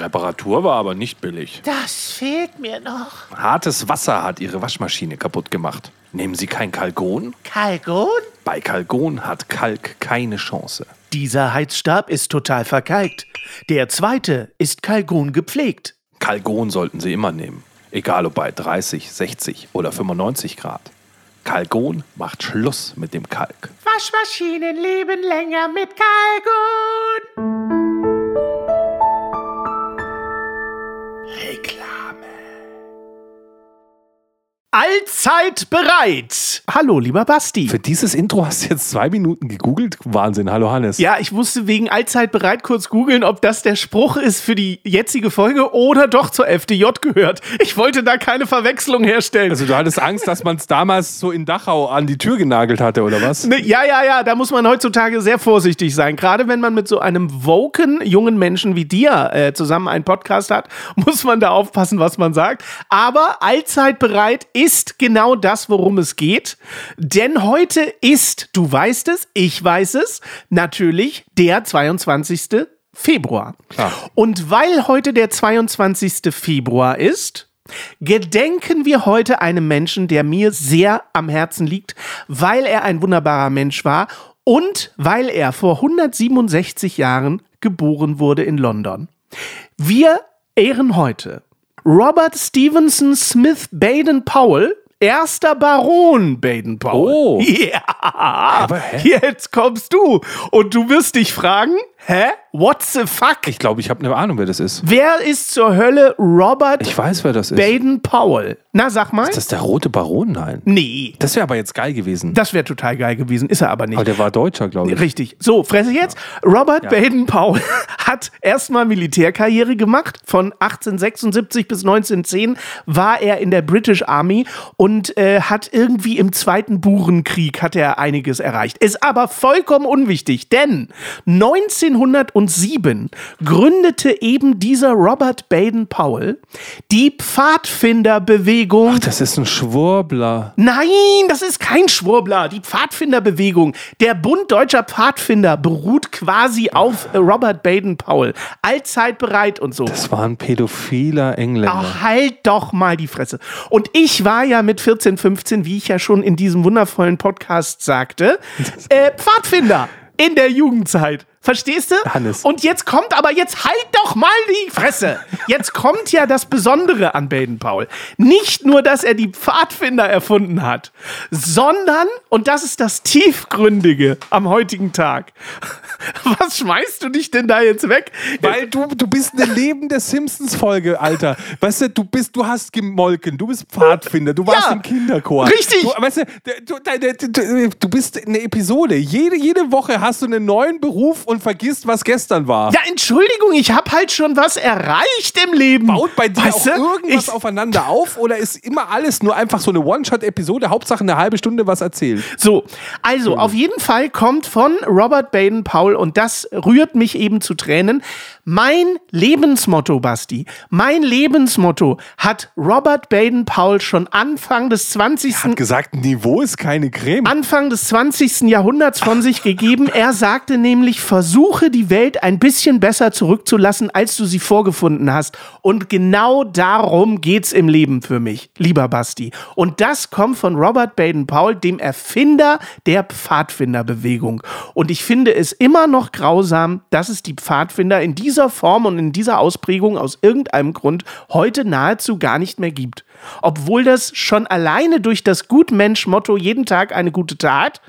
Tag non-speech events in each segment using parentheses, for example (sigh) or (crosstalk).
Reparatur war aber nicht billig. Das fehlt mir noch. Hartes Wasser hat Ihre Waschmaschine kaputt gemacht. Nehmen Sie kein Kalgon? Kalgon? Bei Kalgon hat Kalk keine Chance. Dieser Heizstab ist total verkalkt. Der zweite ist Kalgon gepflegt. Kalgon sollten Sie immer nehmen. Egal ob bei 30, 60 oder 95 Grad. Kalgon macht Schluss mit dem Kalk. Waschmaschinen leben länger mit Hey, Allzeit bereit. Hallo, lieber Basti. Für dieses Intro hast du jetzt zwei Minuten gegoogelt. Wahnsinn. Hallo Hannes. Ja, ich musste wegen Allzeit bereit kurz googeln, ob das der Spruch ist für die jetzige Folge oder doch zur FDJ gehört. Ich wollte da keine Verwechslung herstellen. Also du hattest Angst, dass man es damals so in Dachau an die Tür genagelt hatte, oder was? Ne, ja, ja, ja, da muss man heutzutage sehr vorsichtig sein. Gerade wenn man mit so einem woken jungen Menschen wie dir äh, zusammen einen Podcast hat, (laughs) muss man da aufpassen, was man sagt. Aber allzeit bereit ist genau das, worum es geht. Denn heute ist, du weißt es, ich weiß es, natürlich der 22. Februar. Klar. Und weil heute der 22. Februar ist, gedenken wir heute einem Menschen, der mir sehr am Herzen liegt, weil er ein wunderbarer Mensch war und weil er vor 167 Jahren geboren wurde in London. Wir ehren heute Robert Stevenson Smith Baden Powell, erster Baron Baden Powell. Oh. (laughs) Ja. Aber hä? Jetzt kommst du und du wirst dich fragen, hä? What the fuck? Ich glaube, ich habe eine Ahnung, wer das ist. Wer ist zur Hölle Robert Ich weiß, wer das ist. Baden Powell? Na, sag mal. Ist das der rote Baron? Nein. nee. Das wäre aber jetzt geil gewesen. Das wäre total geil gewesen, ist er aber nicht. aber der war Deutscher, glaube ich. Richtig. So, Fresse jetzt. Robert Baden Powell (laughs) hat erstmal Militärkarriere gemacht. Von 1876 bis 1910 war er in der British Army und äh, hat irgendwie im Zweiten Burenkrieg hat er einiges erreicht. Ist aber vollkommen unwichtig, denn 1907 gründete eben dieser Robert Baden Powell die Pfadfinderbewegung Ach, das ist ein Schwurbler. Nein, das ist kein Schwurbler. Die Pfadfinderbewegung, der Bund deutscher Pfadfinder beruht quasi auf Robert Baden Powell. Allzeit bereit und so. Das war ein pädophiler Engländer. Ach, halt doch mal die Fresse. Und ich war ja mit 14, 15, wie ich ja schon in diesem wundervollen Podcast sagte, äh, Pfadfinder in der Jugendzeit. Verstehst du? Hannes. Und jetzt kommt aber, jetzt halt doch mal die Fresse. Jetzt kommt ja das Besondere an Baden Powell. Nicht nur, dass er die Pfadfinder erfunden hat, sondern, und das ist das Tiefgründige am heutigen Tag. (laughs) Was schmeißt du dich denn da jetzt weg? Weil du, du bist eine lebende Simpsons-Folge, Alter. Weißt du, du bist, du hast gemolken, du bist Pfadfinder, du warst Ja, im Kinderchor. richtig. Du, weißt du, du, du, du bist eine Episode. Jede, jede Woche hast du einen neuen Beruf und vergisst, was gestern war. Ja, Entschuldigung, ich habe halt schon was erreicht im Leben. Baut bei dir Weißt auch du? irgendwas Ich- aufeinander auf oder ist immer alles nur einfach so eine One-Shot-Episode, Hauptsache eine halbe Stunde was erzählt? So, also auf jeden Fall kommt von Robert Baden Powell und das rührt mich eben zu Tränen. Mein Lebensmotto, Basti, mein Lebensmotto hat Robert Baden Powell schon Anfang des 20. Hat gesagt, Niveau ist keine Creme. Anfang des 20. Jahrhunderts von sich gegeben. Er sagte nämlich, versuche die Welt ein bisschen besser zurückzulassen, als du sie vorgefunden hast. Und genau darum geht's im Leben für mich, lieber Basti. Und das kommt von Robert Baden-Powell, dem Erfinder der Pfadfinderbewegung. Und ich finde es immer noch grausam, dass es die Pfadfinder in dieser Form und in dieser Ausprägung aus irgendeinem Grund heute nahezu gar nicht mehr gibt. Obwohl das schon alleine durch das Gutmensch-Motto jeden Tag eine gute Tat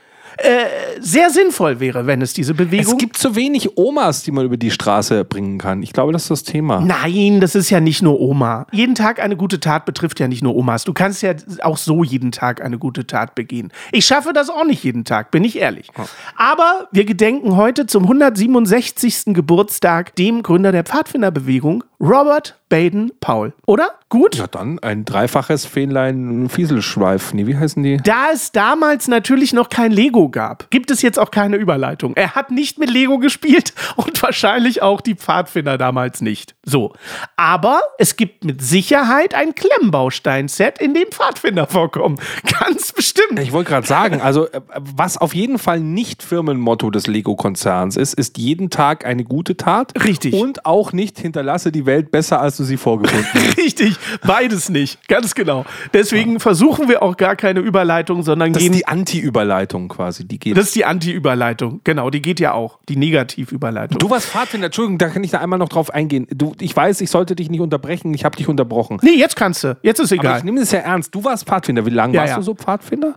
äh, sehr sinnvoll wäre, wenn es diese Bewegung Es gibt zu wenig Omas, die man über die Straße bringen kann. Ich glaube, das ist das Thema. Nein, das ist ja nicht nur Oma. Jeden Tag eine gute Tat betrifft ja nicht nur Omas. Du kannst ja auch so jeden Tag eine gute Tat begehen. Ich schaffe das auch nicht jeden Tag, bin ich ehrlich. Aber wir gedenken heute zum 167. Geburtstag dem Gründer der Pfadfinderbewegung, Robert Baden Powell. Oder? Gut? Ja, dann ein dreifaches Fähnlein Fieselschweif. Nee, wie heißen die? Da es damals natürlich noch kein Lego Lego gab, gibt es jetzt auch keine Überleitung. Er hat nicht mit Lego gespielt (laughs) und wahrscheinlich auch die Pfadfinder damals nicht. So. Aber es gibt mit Sicherheit ein Klemmbaustein-Set, in dem Pfadfinder vorkommen. (laughs) Ganz bestimmt. Ich wollte gerade sagen, also äh, was auf jeden Fall nicht Firmenmotto des Lego-Konzerns ist, ist jeden Tag eine gute Tat. Richtig. Und auch nicht hinterlasse die Welt besser, als du sie vorgefunden hast. (laughs) Richtig, beides nicht. Ganz genau. Deswegen versuchen wir auch gar keine Überleitung, sondern Das gehen. ist die Anti-Überleitung quasi, die geht. das ist die Anti-Überleitung. Genau, die geht ja auch. Die Negativ-Überleitung. du warst Pfadfinder, Entschuldigung, da kann ich da einmal noch drauf eingehen. Du, ich weiß, ich sollte dich nicht unterbrechen, ich habe dich unterbrochen. Nee, jetzt kannst du. Jetzt ist Aber egal. ich nehme das ja ernst. Du warst Pfadfinder. Wie lange Ja, warst ja. du so Pfadfinder?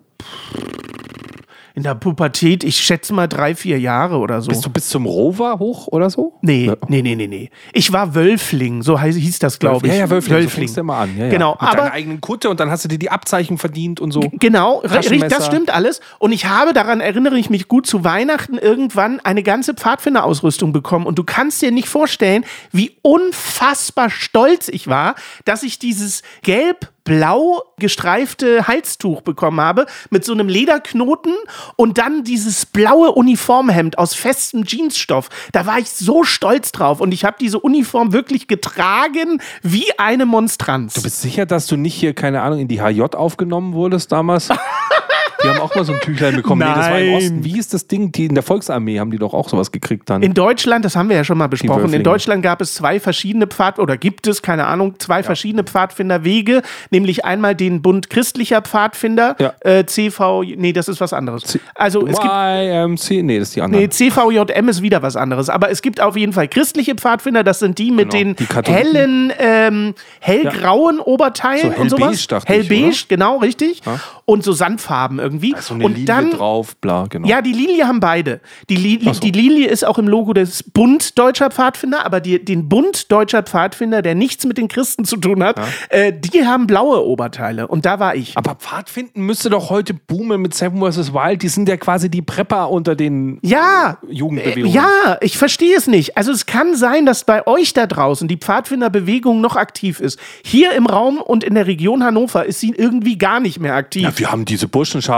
In der Pubertät, ich schätze mal drei, vier Jahre oder so. Bist du bis zum Rover hoch oder so? Nee, Ja. nee, nee, nee, nee. Ich war Wölfling, so heiß, hieß das, glaube ich. Ja, ja, Wölfling. So Wölfling. fängst du immer an. Ja. Genau, Mit aber- deiner eigenen Kutte und dann hast du dir die Abzeichen verdient und so. Genau, das stimmt alles. Und ich habe, daran erinnere ich mich gut, zu Weihnachten irgendwann eine ganze Pfadfinderausrüstung bekommen. Und du kannst dir nicht vorstellen, wie unfassbar stolz ich war, dass ich dieses gelb-blau gestreifte Halstuch bekommen habe mit so einem Lederknoten und dann dieses blaue Uniformhemd aus festem Jeansstoff. Da war ich so stolz drauf und ich habe diese Uniform wirklich getragen wie eine Monstranz. Du bist sicher, dass du nicht hier, keine Ahnung, in die HJ aufgenommen wurdest damals? (laughs) Die haben auch mal so ein Tüchlein bekommen. Nee, das war im Nein. Osten. Wie ist das Ding? Die, in der Volksarmee haben die doch auch sowas gekriegt dann. In Deutschland, das haben wir ja schon mal besprochen, in. Deutschland gab es zwei verschiedene Pfad oder gibt es, keine Ahnung, zwei verschiedene Pfadfinderwege, nämlich einmal den Bund christlicher Pfadfinder, Ja. äh, CV, nee, das ist was anderes. also es gibt YMC? Nee, das ist die andere. Nee, CVJM ist wieder was anderes. Aber es gibt auf jeden Fall christliche Pfadfinder, das sind die mit Genau, den die hellen, ähm, hellgrauen Oberteilen So und sowas. hellbeige, Hellbeige, genau, richtig. Und so Sandfarben irgendwie. So eine und Linie dann, drauf, bla, genau. ja, die Lilie haben beide. Die, Li Ach so. die Lilie ist auch im Logo des Bund Deutscher Pfadfinder, aber die, den Bund Deutscher Pfadfinder, der nichts mit den Christen zu tun hat, äh, die haben blaue Oberteile. Und da war ich. Aber Pfadfinden müsste doch heute boomen mit Seven vs. Wild. Die sind ja quasi die Prepper unter den Ja, Jugendbewegungen. Äh, Ja, ich verstehe es nicht. Also es kann sein, dass bei euch da draußen die Pfadfinderbewegung noch aktiv ist. Hier im Raum und in der Region Hannover ist sie irgendwie gar nicht mehr aktiv. Ja, wir haben diese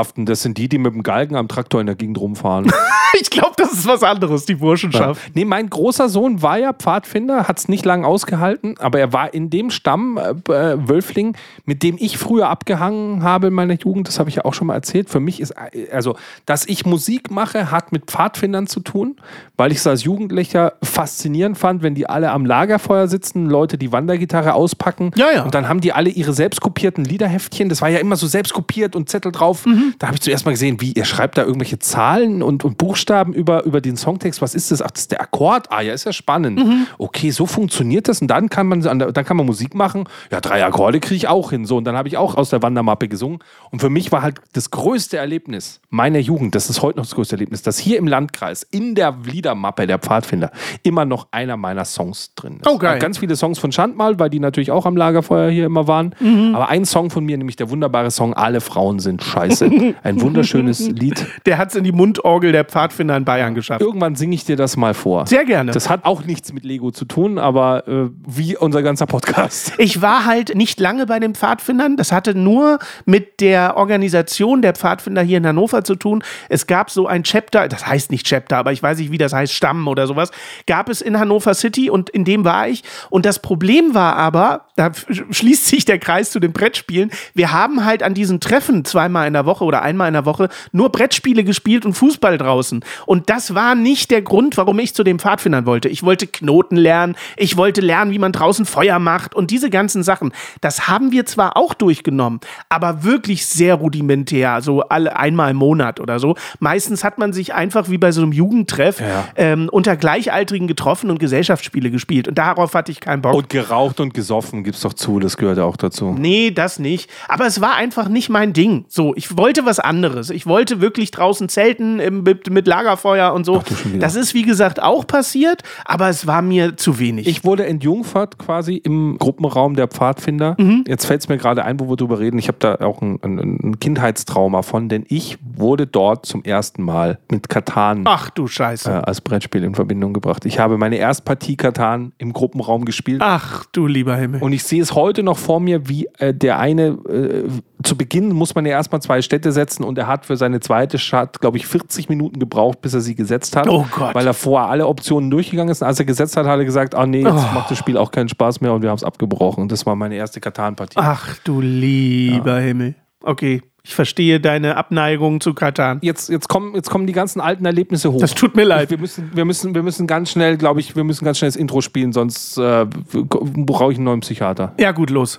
Burschenschaften. Das sind die, die mit dem Galgen am Traktor in der Gegend rumfahren. (laughs) Ich glaube, das ist was anderes, die Burschenschaft. Nee, mein großer Sohn war ja Pfadfinder, hat es nicht lange ausgehalten, aber er war in dem Stamm äh, äh, Wölfling, mit dem ich früher abgehangen habe in meiner Jugend, das habe ich ja auch schon mal erzählt. Für mich ist, äh, also, dass ich Musik mache, hat mit Pfadfindern zu tun, weil ich es als Jugendlicher faszinierend fand, wenn die alle am Lagerfeuer sitzen, Leute die Wandergitarre auspacken Ja, ja. und dann haben die alle ihre selbstkopierten Liederheftchen, das war ja immer so selbst kopiert und Zettel drauf. Mhm. Da habe ich zuerst mal gesehen, wie ihr schreibt da irgendwelche Zahlen und, und Buchstaben über, über den Songtext. Was ist das? Ach, das ist der Akkord. Ah, ja, ist ja spannend. Mhm. Okay, so funktioniert das und dann kann man dann kann man Musik machen. Ja, drei Akkorde kriege ich auch hin. So und dann habe ich auch aus der Wandermappe gesungen und für mich war halt das größte Erlebnis meiner Jugend, das ist heute noch das größte Erlebnis, dass hier im Landkreis in der Liedermappe der Pfadfinder immer noch einer meiner Songs drin ist. Oh, geil. Ganz viele Songs von Schandmal, weil die natürlich auch am Lagerfeuer hier immer waren. Mhm. Aber ein Song von mir, nämlich der wunderbare Song Alle Frauen sind scheiße. (laughs) Ein wunderschönes Lied. (laughs) Der hat es in die Mundorgel der Pfadfinder in Bayern geschafft. Irgendwann singe ich dir das mal vor. Sehr gerne. Das hat auch nichts mit Lego zu tun, aber äh, wie unser ganzer Podcast. (laughs) Ich war halt nicht lange bei den Pfadfindern. Das hatte nur mit der Organisation der Pfadfinder hier in Hannover zu tun. Es gab so ein Chapter, das heißt nicht Chapter, aber ich weiß nicht, wie das heißt, Stamm oder sowas, gab es in Hannover City und in dem war ich. Und das Problem war aber, da sch- schließt sich der Kreis zu den Brettspielen, wir haben halt an diesen Treffen zweimal in der Woche oder einmal in der Woche nur Brettspiele gespielt und Fußball draußen. Und das war nicht der Grund, warum ich zu den Pfadfindern wollte. Ich wollte Knoten lernen, ich wollte lernen, wie man draußen Feuer macht und diese ganzen Sachen. Das haben wir zwar auch durchgenommen, aber wirklich sehr rudimentär, so alle einmal im Monat oder so. Meistens hat man sich einfach wie bei so einem Jugendtreff Ja. ähm, unter Gleichaltrigen getroffen und Gesellschaftsspiele gespielt. Und darauf hatte ich keinen Bock. Und geraucht und gesoffen gibt's doch zu, das gehört ja auch dazu. Nee, das nicht. Aber es war einfach nicht mein Ding. So, ich wollte was anderes. Ich wollte wirklich draußen zelten im, mit, Lagerfeuer und so. Das ist, wie gesagt, auch passiert, aber es war mir zu wenig. Ich wurde entjungfert quasi im Gruppenraum der Pfadfinder. Mhm. Jetzt fällt es mir gerade ein, wo wir drüber reden. Ich habe da auch ein, ein, ein Kindheitstrauma von, denn ich wurde dort zum ersten Mal mit Katan Ach du Scheiße. äh, als Brettspiel in Verbindung gebracht. Ich habe meine Erstpartie Katan im Gruppenraum gespielt. Ach du lieber Himmel. Und ich sehe es heute noch vor mir, wie äh, der eine, äh, zu Beginn muss man ja erstmal zwei Städte Diskette setzen und er hat für seine zweite Stadt, glaube ich, 40 Minuten gebraucht, bis er sie gesetzt hat. Oh Gott. Weil er vorher alle Optionen durchgegangen ist. Und als er gesetzt hat, hat er gesagt, ah nee, jetzt macht das Spiel auch keinen Spaß mehr und wir haben es abgebrochen. Und das war meine erste Katan-Partie. Ach du lieber Himmel. Okay, ich verstehe deine Abneigung zu Katan. Jetzt, jetzt, kommen, jetzt kommen die ganzen alten Erlebnisse hoch. Das tut mir leid. Wir müssen, wir müssen, wir müssen ganz schnell, glaube ich, wir müssen ganz schnell das Intro spielen, sonst äh, brauche ich einen neuen Psychiater. Ja, gut, los.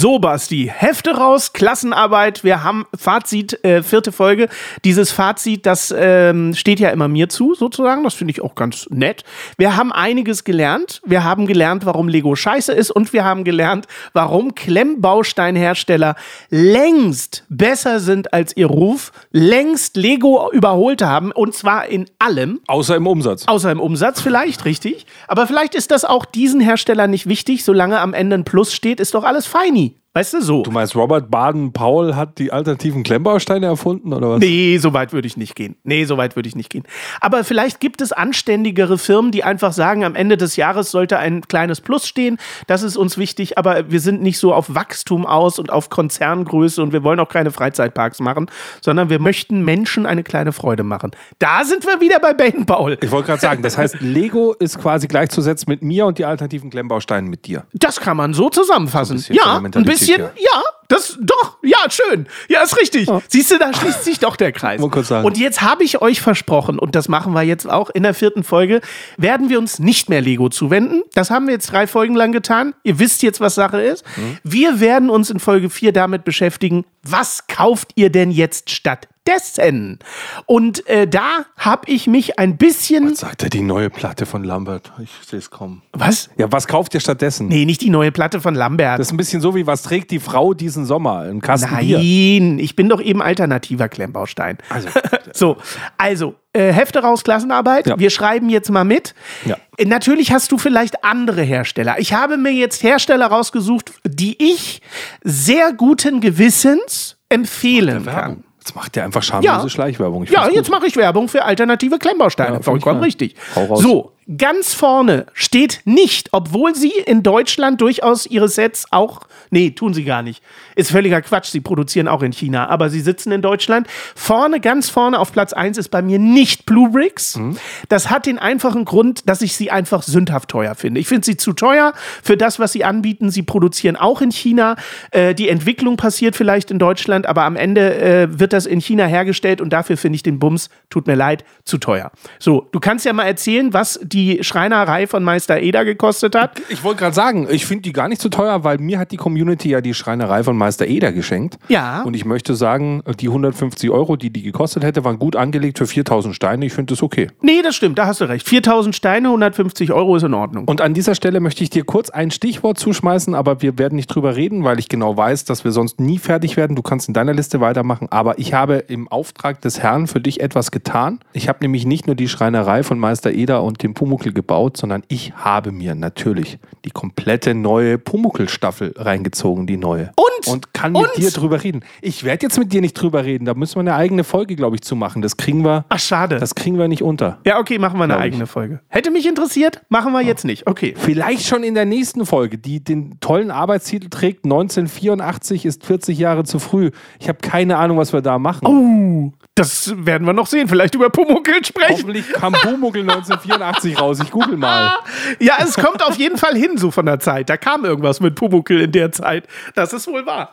So, Basti, Hefte raus, Klassenarbeit. Wir haben Fazit, äh, vierte Folge. Dieses Fazit, das ähm, steht ja immer mir zu, sozusagen. Das finde ich auch ganz nett. Wir haben einiges gelernt. Wir haben gelernt, warum Lego scheiße ist und wir haben gelernt, warum Klemmbausteinhersteller längst besser sind als ihr Ruf, längst Lego überholt haben und zwar in allem. Außer im Umsatz. Außer im Umsatz vielleicht, richtig. Aber vielleicht ist das auch diesen Herstellern nicht wichtig. Solange am Ende ein Plus steht, ist doch alles feini. Weißt du, so. Du meinst, Robert Baden-Powell hat die alternativen Klemmbausteine erfunden, oder was? Nee, so weit würde ich nicht gehen. Nee, so weit würde ich nicht gehen. Aber vielleicht gibt es anständigere Firmen, die einfach sagen, am Ende des Jahres sollte ein kleines Plus stehen. Das ist uns wichtig, aber wir sind nicht so auf Wachstum aus und auf Konzerngröße und wir wollen auch keine Freizeitparks machen, sondern wir möchten Menschen eine kleine Freude machen. Da sind wir wieder bei Baden Paul. Ich wollte gerade sagen, das heißt, Lego ist quasi gleichzusetzen mit mir und die alternativen Klemmbausteine mit dir. Das kann man so zusammenfassen. So ein bisschen ja, ein Mentalität bisschen, her. ja, das doch, ja, schön. Ja, ist richtig. Siehst du, da schließt sich doch der Kreis. Und jetzt habe ich euch versprochen, und das machen wir jetzt auch in der vierten Folge, werden wir uns nicht mehr Lego zuwenden. Das haben wir jetzt drei Folgen lang getan. Ihr wisst jetzt, was Sache ist. Mhm. Wir werden uns in Folge vier damit beschäftigen, was kauft ihr denn jetzt stattdessen? Und äh, da habe ich mich ein bisschen. Sagt er die neue Platte von Lambert? Ich sehe es kommen. Was? Ja, was kauft ihr stattdessen? Nee, nicht die neue Platte von Lambert. Das ist ein bisschen so wie, was trägt die Frau diesen Sommer? Ein Kasten Bier. Nein, ich bin doch eben alternativer Klemmbaustein. Also, (laughs) So, also, äh, Hefte raus, Klassenarbeit. Ja. Wir schreiben jetzt mal mit. Ja. Äh, Natürlich hast du vielleicht andere Hersteller. Ich habe mir jetzt Hersteller rausgesucht, die ich sehr guten Gewissens empfehlen kann. Jetzt macht der einfach schamlose Ja. Schleichwerbung. Ich Ja, jetzt mache ich Werbung für alternative Klemmbausteine. Ja, Vollkommen richtig. So, ganz vorne steht nicht, obwohl sie in Deutschland durchaus ihre Sets auch. Nee, tun sie gar nicht. Ist völliger Quatsch. Sie produzieren auch in China, aber sie sitzen in Deutschland. Vorne, ganz vorne auf Platz 1 ist bei mir nicht Blue Bricks. Mhm. Das hat den einfachen Grund, dass ich sie einfach sündhaft teuer finde. Ich finde sie zu teuer für das, was sie anbieten. Sie produzieren auch in China. Äh, die Entwicklung passiert vielleicht in Deutschland, aber am Ende äh, wird das in China hergestellt und dafür finde ich den Bums, tut mir leid, zu teuer. So, du kannst ja mal erzählen, was die Schreinerei von Meister Eder gekostet hat. Ich wollte gerade sagen, ich finde die gar nicht so teuer, weil mir hat die Community ja die Schreinerei von Meister Eder geschenkt. Ja. Und ich möchte sagen, die 150 Euro, die die gekostet hätte, waren gut angelegt für 4000 Steine. Ich finde das okay. Nee, das stimmt, da hast du recht. 4000 Steine, 150 Euro ist in Ordnung. Und an dieser Stelle möchte ich dir kurz ein Stichwort zuschmeißen, aber wir werden nicht drüber reden, weil ich genau weiß, dass wir sonst nie fertig werden. Du kannst in deiner Liste weitermachen, aber ich habe im Auftrag des Herrn für dich etwas getan. Ich habe nämlich nicht nur die Schreinerei von Meister Eder und dem Pumuckel gebaut, sondern ich habe mir natürlich die komplette neue Pumuckel-Staffel reingezogen, die neue. Und? Und kann mit Und? dir drüber reden. Ich werde jetzt mit dir nicht drüber reden, da müssen wir eine eigene Folge, glaube ich, zu machen. Das kriegen wir, Ach, schade. das kriegen wir nicht unter. ja, okay, machen wir eine Glaub ich. eigene Folge. Hätte mich interessiert, machen wir jetzt nicht. Okay. Vielleicht schon in der nächsten Folge, die den tollen Arbeitstitel trägt, 1984 ist 40 Jahre zu früh. Ich habe keine Ahnung, was wir da machen. Uh, das werden wir noch sehen. Vielleicht über Pumuckl sprechen. Hoffentlich kam Pumuckl 1984 raus. Ich google mal. (laughs) Ja, es kommt auf jeden Fall hin, so von der Zeit. Da kam irgendwas mit Pumuckl in der Zeit. Das ist wohl wahr.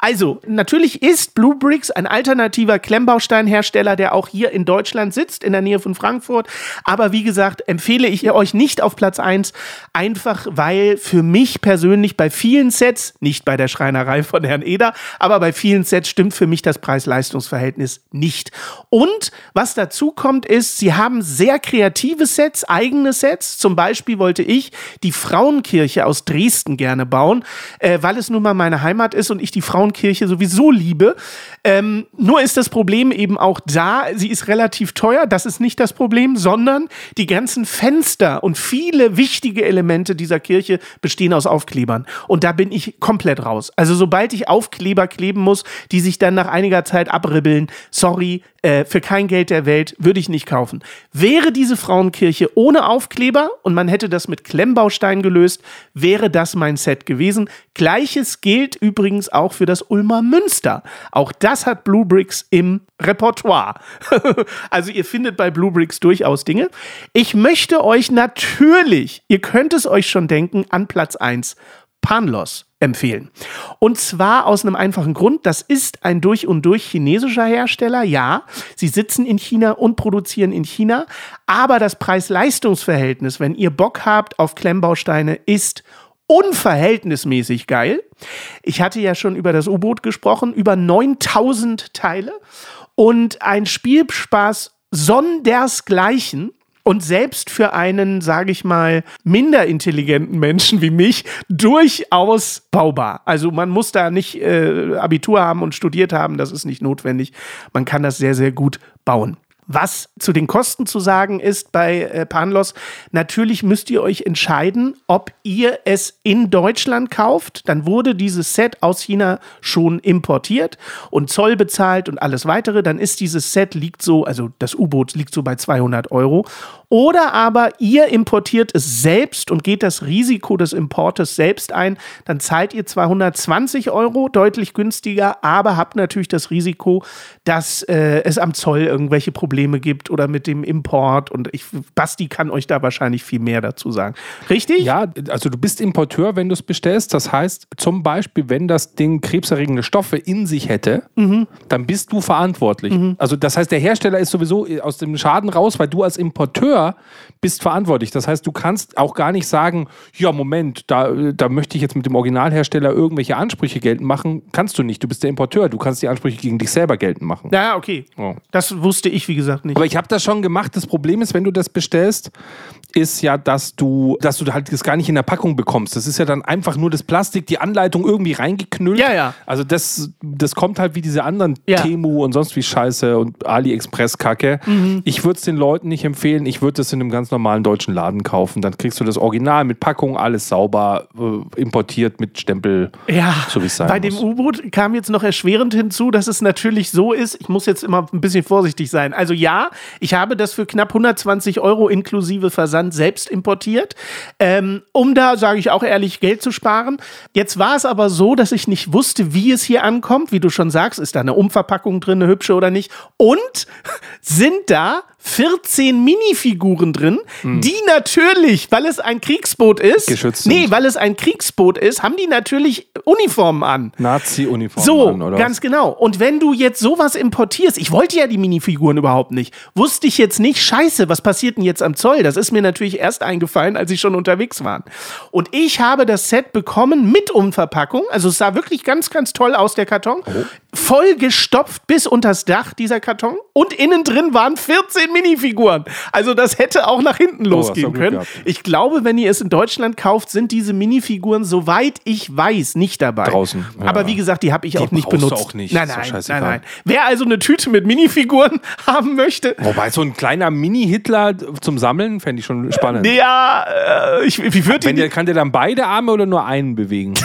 Also, natürlich ist Blue Bricks ein alternativer Klemmbausteinhersteller, der auch hier in Deutschland sitzt, in der Nähe von Frankfurt. Aber wie gesagt, empfehle ich euch nicht auf Platz 1, einfach weil für mich persönlich bei vielen Sets, nicht bei der Schreinerei von Herrn Eder, aber bei vielen Sets stimmt für mich das Preis-Leistungs-Verhältnis nicht. Und was dazu kommt, ist, sie haben sehr kreative Sets, eigene Sets. Zum Beispiel wollte ich die Frauenkirche aus Dresden gerne bauen, äh, weil es nun mal meine Heimat ist und ich die Frauenkirche sowieso liebe. Ähm, nur ist das Problem eben auch da, sie ist relativ teuer, das ist nicht das Problem, sondern die ganzen Fenster und viele wichtige Elemente dieser Kirche bestehen aus Aufklebern. Und da bin ich komplett raus. Also sobald ich Aufkleber kleben muss, die sich dann nach einiger Zeit abribbeln, sorry, äh, für kein Geld der Welt würde ich nicht kaufen. Wäre diese Frauenkirche ohne Aufkleber und man hätte das mit Klemmbaustein gelöst, wäre das mein Set gewesen. Gleiches gilt übrigens auch für das Ulmer Münster. Auch das hat Blue Bricks im Repertoire. (laughs) also ihr findet bei Blue Bricks durchaus Dinge. Ich möchte euch natürlich, ihr könnt es euch schon denken, an Platz 1 Panlos empfehlen. Und zwar aus einem einfachen Grund, das ist ein durch und durch chinesischer Hersteller, ja, sie sitzen in China und produzieren in China, aber das Preis-Leistungs-Verhältnis, wenn ihr Bock habt auf Klemmbausteine, ist unverhältnismäßig geil. Ich hatte ja schon über das U-Boot gesprochen, über 9000 Teile und ein Spielspaß sondersgleichen. Und selbst für einen, sage ich mal, minder intelligenten Menschen wie mich durchaus baubar. Also man muss da nicht äh, Abitur haben und studiert haben, das ist nicht notwendig. Man kann das sehr, sehr gut bauen. Was zu den Kosten zu sagen ist bei äh, Panlos, natürlich müsst ihr euch entscheiden, ob ihr es in Deutschland kauft. Dann wurde dieses Set aus China schon importiert und Zoll bezahlt und alles weitere. Dann ist dieses Set liegt so, also das U-Boot liegt so bei 200 Euro. Oder aber ihr importiert es selbst und geht das Risiko des Importes selbst ein. Dann zahlt ihr 220 Euro, deutlich günstiger, aber habt natürlich das Risiko, dass äh, es am Zoll irgendwelche Probleme gibt oder mit dem Import. Und ich, Basti kann euch da wahrscheinlich viel mehr dazu sagen. Richtig? Ja, also du bist Importeur, wenn du es bestellst. Das heißt, zum Beispiel, wenn das Ding krebserregende Stoffe in sich hätte, dann bist du verantwortlich. Also das heißt, der Hersteller ist sowieso aus dem Schaden raus, weil du als Importeur bist verantwortlich. Das heißt, du kannst auch gar nicht sagen, ja, Moment, da, da möchte ich jetzt mit dem Originalhersteller irgendwelche Ansprüche geltend machen. Kannst du nicht. Du bist der Importeur. Du kannst die Ansprüche gegen dich selber geltend machen. Ja, okay. Oh. Das wusste ich, wie gesagt, nicht. Aber ich habe das schon gemacht. Das Problem ist, wenn du das bestellst, ist ja, dass du, dass du halt das gar nicht in der Packung bekommst. Das ist ja dann einfach nur das Plastik, die Anleitung irgendwie reingeknüllt. Ja, ja. Also das, das kommt halt wie diese anderen Ja. Temu und sonst wie Scheiße und AliExpress-Kacke. Mhm. Ich würde es den Leuten nicht empfehlen. Ich würde es in einem ganz normalen deutschen Laden kaufen. Dann kriegst du das Original mit Packung, alles sauber, äh, importiert mit Stempel. Ja, So wie es sein bei dem. U-Boot kam jetzt noch erschwerend hinzu, dass es natürlich so ist, ich muss jetzt immer ein bisschen vorsichtig sein. Also ja, ich habe das für knapp 120 Euro inklusive Versand selbst importiert, ähm, um da, sage ich auch ehrlich, Geld zu sparen. Jetzt war es aber so, dass ich nicht wusste, wie es hier ankommt. Wie du schon sagst, ist da eine Umverpackung drin, eine hübsche oder nicht. Und (laughs) sind da 14 Minifiguren drin, die natürlich, weil es ein Kriegsboot ist, Hm. Geschützt nee, sind. weil es ein Kriegsboot ist, haben die natürlich Uniformen an. Nazi-Uniform. So, an, oder ganz genau. Und wenn du jetzt sowas importierst, ich wollte ja die Minifiguren überhaupt nicht, wusste ich jetzt nicht, scheiße, was passiert denn jetzt am Zoll? Das ist mir natürlich erst eingefallen, als ich schon unterwegs war. Und ich habe das Set bekommen mit Umverpackung, also es sah wirklich ganz, ganz toll aus, der Karton. Oh. Voll gestopft bis unters Dach, dieser Karton. Und innen drin waren 14 Minifiguren. Also das hätte auch nach hinten hast losgehen können. gehabt. Ich glaube, wenn ihr es in Deutschland kauft, sind diese Minifiguren, soweit ich weiß, nicht dabei. Draußen, ja. Aber wie gesagt, die habe ich auch nicht benutzt. auch nicht, Nein, nein, nein, nein. Wer also eine Tüte mit Minifiguren (laughs) haben möchte, Wobei so ein kleiner Mini-Hitler zum Sammeln fände ich schon spannend. der, äh, ich, wie wird Wenn die? der, kann der dann beide Arme oder nur einen bewegen? (laughs)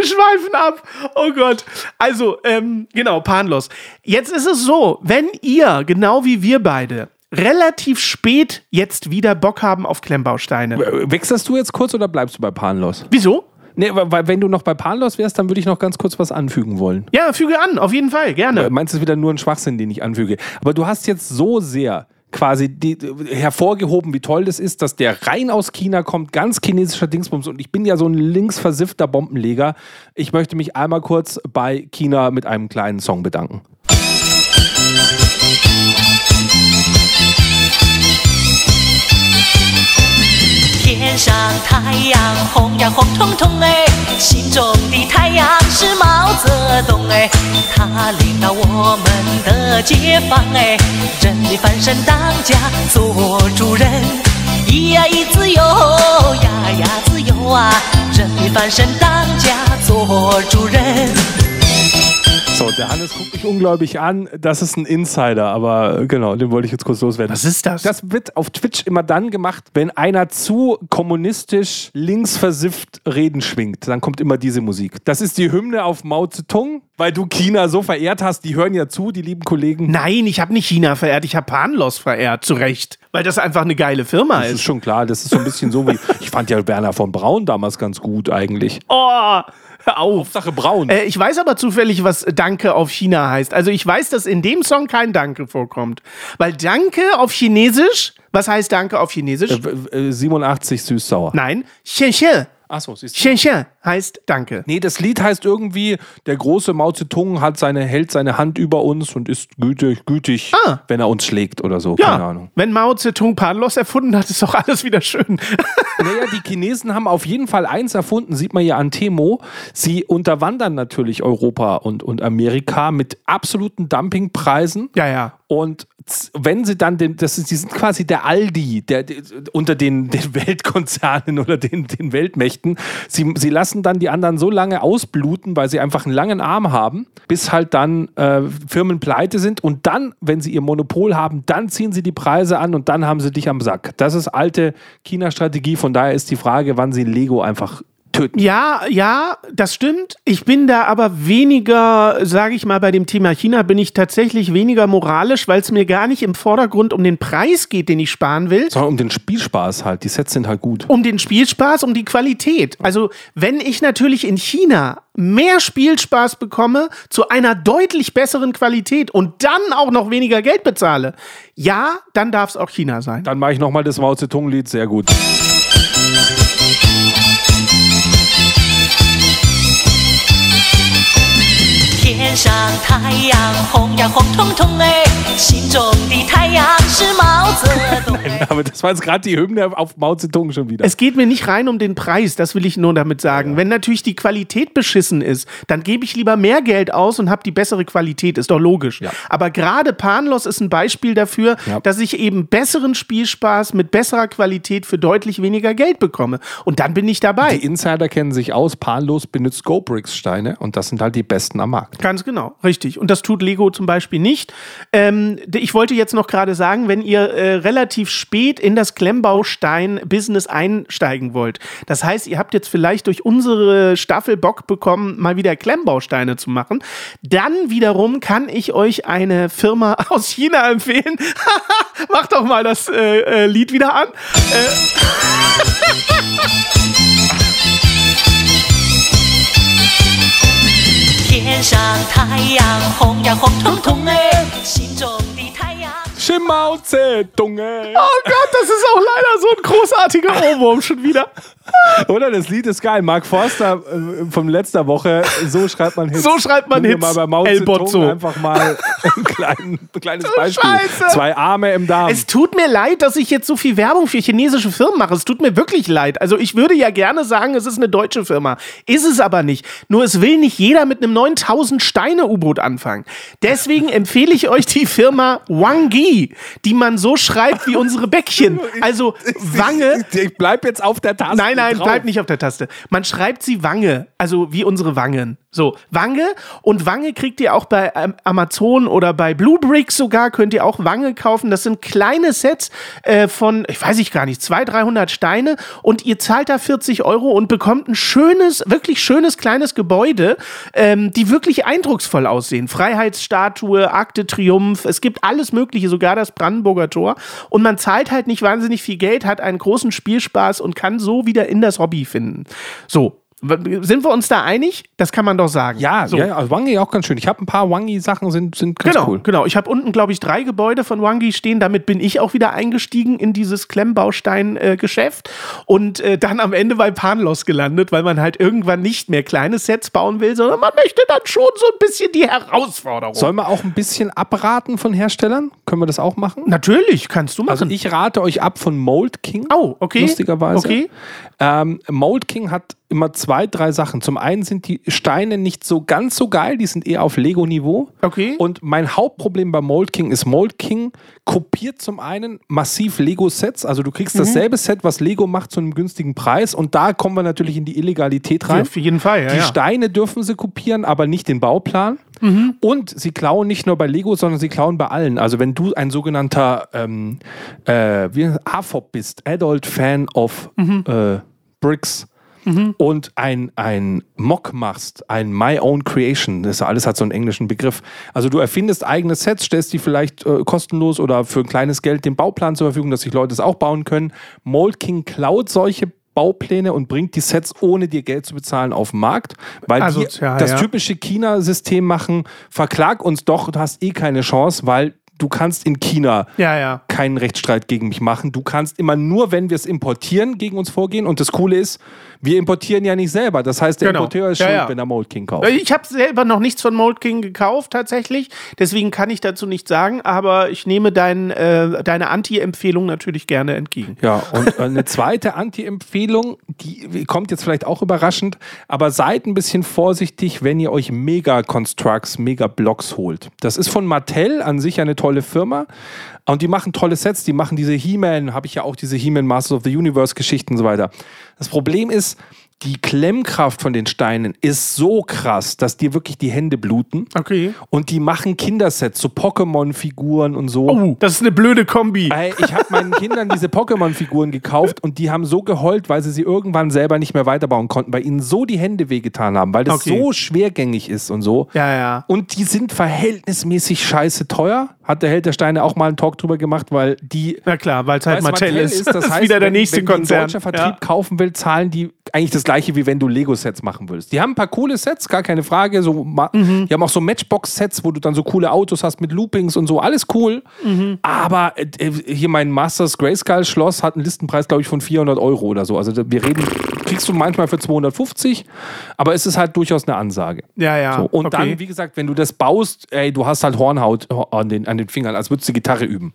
Wir schweifen ab. Oh Gott. Also, ähm, genau, Panlos. Jetzt ist es so, wenn ihr, genau wie wir beide, relativ spät jetzt wieder Bock haben auf Klemmbausteine. Wechselst du jetzt kurz oder bleibst du bei Panlos? Wieso? Nee, weil wenn du noch bei Panlos wärst, dann würde ich noch ganz kurz was anfügen wollen. Ja, füge an, auf jeden Fall, gerne. Äh, Meinst du, es wieder nur ein Schwachsinn, den ich anfüge. Aber du hast jetzt so sehr quasi die, hervorgehoben, wie toll das ist, dass der rein aus China kommt, ganz chinesischer Dingsbums. Und ich bin ja so ein linksversiffter Bombenleger. Ich möchte mich einmal kurz bei China mit einem kleinen Song bedanken. 天上太阳红呀红彤彤哎，心中的太阳是毛泽东哎，他领导我们的解放哎，人民翻身当家做主人，咿呀咿自由呀呀自由啊，人民翻身当家做主人。So, der Hannes guckt mich unglaublich an. Das ist ein Insider, aber genau, den wollte ich jetzt kurz loswerden. Was ist das? Das wird auf Twitch immer dann gemacht, wenn einer zu kommunistisch linksversifft Reden schwingt. Dann kommt immer diese Musik. Das ist die Hymne auf Mao Zedong, weil du China so verehrt hast. Die hören ja zu, die lieben Kollegen. Nein, ich habe nicht China verehrt, ich habe Panlos verehrt, zu Recht. Weil das einfach eine geile Firma Das ist ist. schon klar, das ist so ein bisschen so wie. Ich fand ja Werner von Braun damals ganz gut eigentlich. Oh, hör auf. Sache Braun. Äh, ich weiß aber zufällig, was Danke auf China heißt. Also ich weiß, dass in dem Song kein Danke vorkommt. Weil Danke auf Chinesisch, was heißt Danke auf Chinesisch? Äh, äh, 87 süß-sauer. Nein, Xian Xian. Achso, siehst du. Xian Xian heißt Danke. Nee, das Lied heißt irgendwie, der große Mao Zedong hat seine, hält seine Hand über uns und ist gütig, gütig Ah. wenn er uns schlägt oder so. Ja, Keine Ahnung. wenn Mao Zedong Panlos erfunden hat, ist doch alles wieder schön. (laughs) Naja, die Chinesen haben auf jeden Fall eins erfunden, sieht man ja an Temo. Sie unterwandern natürlich Europa und, und Amerika mit absoluten Dumpingpreisen. ja, ja. Und wenn sie dann, den, das ist, sie sind quasi der Aldi der, der, unter den, den Weltkonzernen oder den, den Weltmächten. Sie, sie lassen dann die anderen so lange ausbluten, weil sie einfach einen langen Arm haben, bis halt dann äh, Firmen pleite sind. Und dann, wenn sie ihr Monopol haben, dann ziehen sie die Preise an und dann haben sie dich am Sack. Das ist alte China-Strategie. Von daher ist die Frage, wann sie Lego einfach töten. Ja, ja, das stimmt. Ich bin da aber weniger, sage ich mal, bei dem Thema China bin ich tatsächlich weniger moralisch, weil es mir gar nicht im Vordergrund um den Preis geht, den ich sparen will. Sondern um den Spielspaß halt. Die Sets sind halt gut. Um den Spielspaß, um die Qualität. Also, wenn ich natürlich in China mehr Spielspaß bekomme zu einer deutlich besseren Qualität und dann auch noch weniger Geld bezahle, ja, dann darf es auch China sein. Dann mache ich nochmal das Mao Zedong-Lied. Sehr gut. 天上太阳红呀红彤彤哎，心中的太阳是毛泽东哎。 (laughs) Aber das war jetzt gerade die Hymne auf Mao Zedong schon wieder. Es geht mir nicht rein um den Preis, das will ich nur damit sagen. Wenn natürlich die Qualität beschissen ist, dann gebe ich lieber mehr Geld aus und habe die bessere Qualität, ist doch logisch. Ja. Aber gerade Panlos ist ein Beispiel dafür, Ja. dass ich eben besseren Spielspaß mit besserer Qualität für deutlich weniger Geld bekomme. Und dann bin ich dabei. die Insider kennen sich aus. Panlos benutzt GoBricks-Steine und das sind halt die besten am Markt. Ganz genau, richtig. Und das tut Lego zum Beispiel nicht. Ähm, ich wollte jetzt noch gerade sagen, wenn ihr äh, relativ spät in das Klemmbaustein-Business einsteigen wollt, das heißt, ihr habt jetzt vielleicht durch unsere Staffel Bock bekommen, mal wieder Klemmbausteine zu machen, dann wiederum kann ich euch eine Firma (laughs) aus China empfehlen. (laughs) Macht doch mal das äh, äh, Lied wieder an. (laughs) 太阳红呀红彤彤哎，心中 Deutsche Mao Oh Gott, das ist auch leider so ein großartiger Ohrwurm schon wieder. Oder das Lied ist geil. Mark Forster äh, von letzter Woche. So schreibt man Hits. So schreibt man Hits. Mal bei Mao einfach mal ein klein, kleines oh, Beispiel. Scheiße. Zwei Arme im Darm. Es tut mir leid, dass ich jetzt so viel Werbung für chinesische Firmen mache. Es tut mir wirklich leid. Also ich würde ja gerne sagen, es ist eine deutsche Firma. Ist es aber nicht. Nur es will nicht jeder mit einem 9000 Steine U-Boot anfangen. Deswegen empfehle ich euch die Firma Wang Yi. Die man so schreibt wie unsere Bäckchen. (laughs) Also Wange. Ich bleib jetzt auf der Taste. Nein, nein, drauf. bleib nicht auf der Taste. Man schreibt sie Wange, also wie unsere Wangen. So, Wange und Wange kriegt ihr auch bei ähm, Amazon oder bei Blue Bricks sogar, könnt ihr auch Wange kaufen. Das sind kleine Sets äh, von, ich weiß ich gar nicht, 200, 300 Steine und ihr zahlt da 40 Euro und bekommt ein schönes, wirklich schönes kleines Gebäude, ähm, die wirklich eindrucksvoll aussehen. Freiheitsstatue, Akte Triumph, es gibt alles Mögliche, sogar das Brandenburger Tor. Und man zahlt halt nicht wahnsinnig viel Geld, hat einen großen Spielspaß und kann so wieder in das Hobby finden. So. Sind wir uns da einig? Das kann man doch sagen. Ja, so. ja, also Wangi auch ganz schön. Ich habe ein paar Wangi-Sachen, sind, sind ganz Genau, cool. genau. Ich habe unten, glaube ich, drei Gebäude von Wangi stehen. Damit bin ich auch wieder eingestiegen in dieses Klemmbaustein-Geschäft und äh, dann am Ende bei Panlos gelandet, weil man halt irgendwann nicht mehr kleine Sets bauen will, sondern man möchte dann schon so ein bisschen die Herausforderung. Sollen wir auch ein bisschen abraten von Herstellern? Können wir das auch machen? Natürlich, kannst du machen. Also ich rate euch ab von Mold King. Oh, okay. Lustigerweise. Okay. Ähm, Mold King hat immer zwei, drei Sachen. Zum einen sind die Steine nicht so ganz so geil, die sind eher auf Lego-Niveau. Okay. Und mein Hauptproblem bei Mold King ist, Mold King kopiert zum einen massiv Lego-Sets. Also du Mhm. kriegst dasselbe Set, was Lego macht, zu einem günstigen Preis. Und da kommen wir natürlich in die Illegalität rein. Auf jeden Fall, ja. Die ja. Steine dürfen sie kopieren, aber nicht den Bauplan. Mhm. Und sie klauen nicht nur bei Lego, sondern sie klauen bei allen. Also wenn du ein sogenannter ähm, äh, wie, AFOP bist, Adult Fan of Mhm. äh, Bricks, und ein, ein Mock machst, ein My Own Creation, das alles hat so einen englischen Begriff. Also du erfindest eigene Sets, stellst die vielleicht äh, kostenlos oder für ein kleines Geld den Bauplan zur Verfügung, dass sich Leute es auch bauen können. Mold King klaut solche Baupläne und bringt die Sets, ohne dir Geld zu bezahlen, auf den Markt, weil die Asozial, das ja. typische China-System machen, verklag uns doch, du hast eh keine Chance, weil du kannst in China Ja, ja. keinen Rechtsstreit gegen mich machen. Du kannst immer nur, wenn wir es importieren, gegen uns vorgehen. Und das Coole ist, wir importieren ja nicht selber. Das heißt, der Genau. Importeur ist Ja, schuld, ja. wenn er Mold King kauft. Ich habe selber noch nichts von Mold King gekauft, tatsächlich. Deswegen kann ich dazu nichts sagen, aber ich nehme dein, äh, deine Anti-Empfehlung natürlich gerne entgegen. Ja, und eine zweite Anti-Empfehlung, die kommt jetzt vielleicht auch überraschend, aber seid ein bisschen vorsichtig, wenn ihr euch Mega-Constructs, Mega-Blocks holt. Das ist von Mattel an sich eine tolle Firma und die machen tolle Sets, die machen diese He-Man, habe ich ja auch diese He-Man Masters of the Universe Geschichten und so weiter. Das Problem ist, die Klemmkraft von den Steinen ist so krass, dass dir wirklich die Hände bluten. Okay. Und die machen Kindersets, so Pokémon-Figuren und so. Oh, das ist eine blöde Kombi. Ey, ich habe meinen Kindern diese Pokémon-Figuren gekauft und die haben so geheult, weil sie sie irgendwann selber nicht mehr weiterbauen konnten, weil ihnen so die Hände wehgetan haben, weil das Okay. so schwergängig ist und so. Ja, ja. Und die sind verhältnismäßig scheiße teuer. Hat der Held der Steine auch mal einen Talk drüber gemacht, weil die Na klar, weil es halt Weil's Mattel, ist. Das (laughs) heißt, wieder der wenn, nächste wenn Konzern. ein deutscher Vertrieb Ja. kaufen will, zahlen die eigentlich das gleiche, wie wenn du Lego-Sets machen würdest. Die haben ein paar coole Sets, gar keine Frage. So, Mhm. Die haben auch so Matchbox-Sets, wo du dann so coole Autos hast mit Loopings und so, alles cool. Mhm. Aber äh, äh, hier mein Masters Grayskull-Schloss hat einen Listenpreis, glaube ich, von 400 Euro oder so. Also wir reden, kriegst du manchmal für 250, aber es ist halt durchaus eine Ansage. Ja, ja. So, und okay. dann, wie gesagt, wenn du das baust, ey, du hast halt Hornhaut an den, an den Fingern, als würdest du Gitarre üben.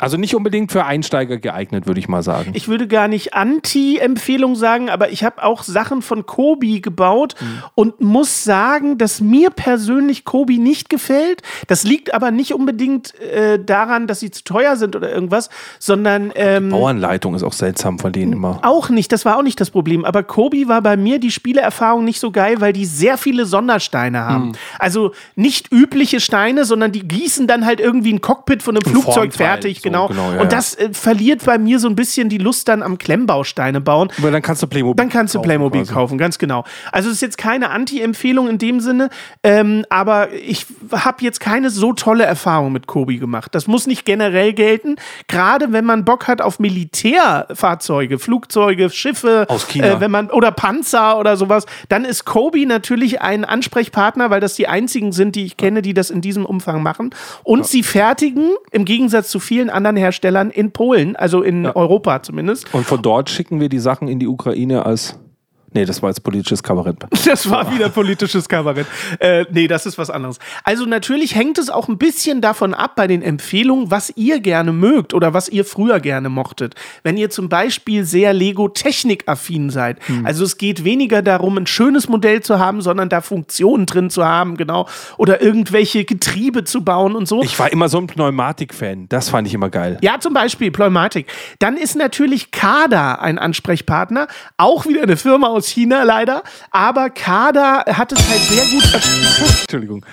Also nicht unbedingt für Einsteiger geeignet, würde ich mal sagen. Ich würde gar nicht Anti-Empfehlung sagen, aber ich habe auch Sachen von Kobi gebaut Mhm. und muss sagen, dass mir persönlich Kobi nicht gefällt. Das liegt aber nicht unbedingt äh, daran, dass sie zu teuer sind oder irgendwas, sondern ähm, Bauanleitung ist auch seltsam von denen immer. auch nicht. Das war auch nicht das Problem. Aber Kobi war bei mir die Spieleerfahrung nicht so geil, weil die sehr viele Sondersteine haben. Hm. Also nicht übliche Steine, sondern die gießen dann halt irgendwie ein Cockpit von einem Flugzeug Formteil, fertig. so, genau. genau, ja, Und das äh, verliert bei mir so ein bisschen die Lust dann am Klemmbausteine bauen. Aber dann kannst du Playmobil Dann kannst du kaufen Playmobil quasi. kaufen, ganz genau. Also es ist jetzt keine Anti-Empfehlung in dem Sinne, ähm, aber ich habe jetzt keine so tolle Erfahrung mit Kobi gemacht. Das muss nicht generell gelten. Gerade wenn man Bock hat auf Militärfahrzeuge, Flugzeuge, Schiffe, Aus China. Äh, wenn man oder Panzer oder sowas, dann ist Kobi natürlich ein Ansprechpartner, weil das die einzigen sind, die ich kenne, die das in diesem Umfang machen. Und sie fertigen im Gegensatz zu vielen anderen Herstellern in Polen, also in Europa zumindest. Und von dort schicken wir die Sachen in die Ukraine als. Nee, das war jetzt politisches Kabarett. (laughs) Das war wieder politisches Kabarett. Äh, nee, das ist was anderes. Also natürlich hängt es auch ein bisschen davon ab bei den Empfehlungen, was ihr gerne mögt oder was ihr früher gerne mochtet. Wenn ihr zum Beispiel sehr Lego-Technik-affin seid. Also es geht weniger darum, ein schönes Modell zu haben, sondern da Funktionen drin zu haben, genau. Oder irgendwelche Getriebe zu bauen und so. Ich war immer so ein Pneumatik-Fan. Das fand ich immer geil. Ja, zum Beispiel Pneumatik. Dann ist natürlich Kada ein Ansprechpartner. Auch wieder eine Firma aus China leider. Aber Kada hat es halt sehr gut. Entschuldigung.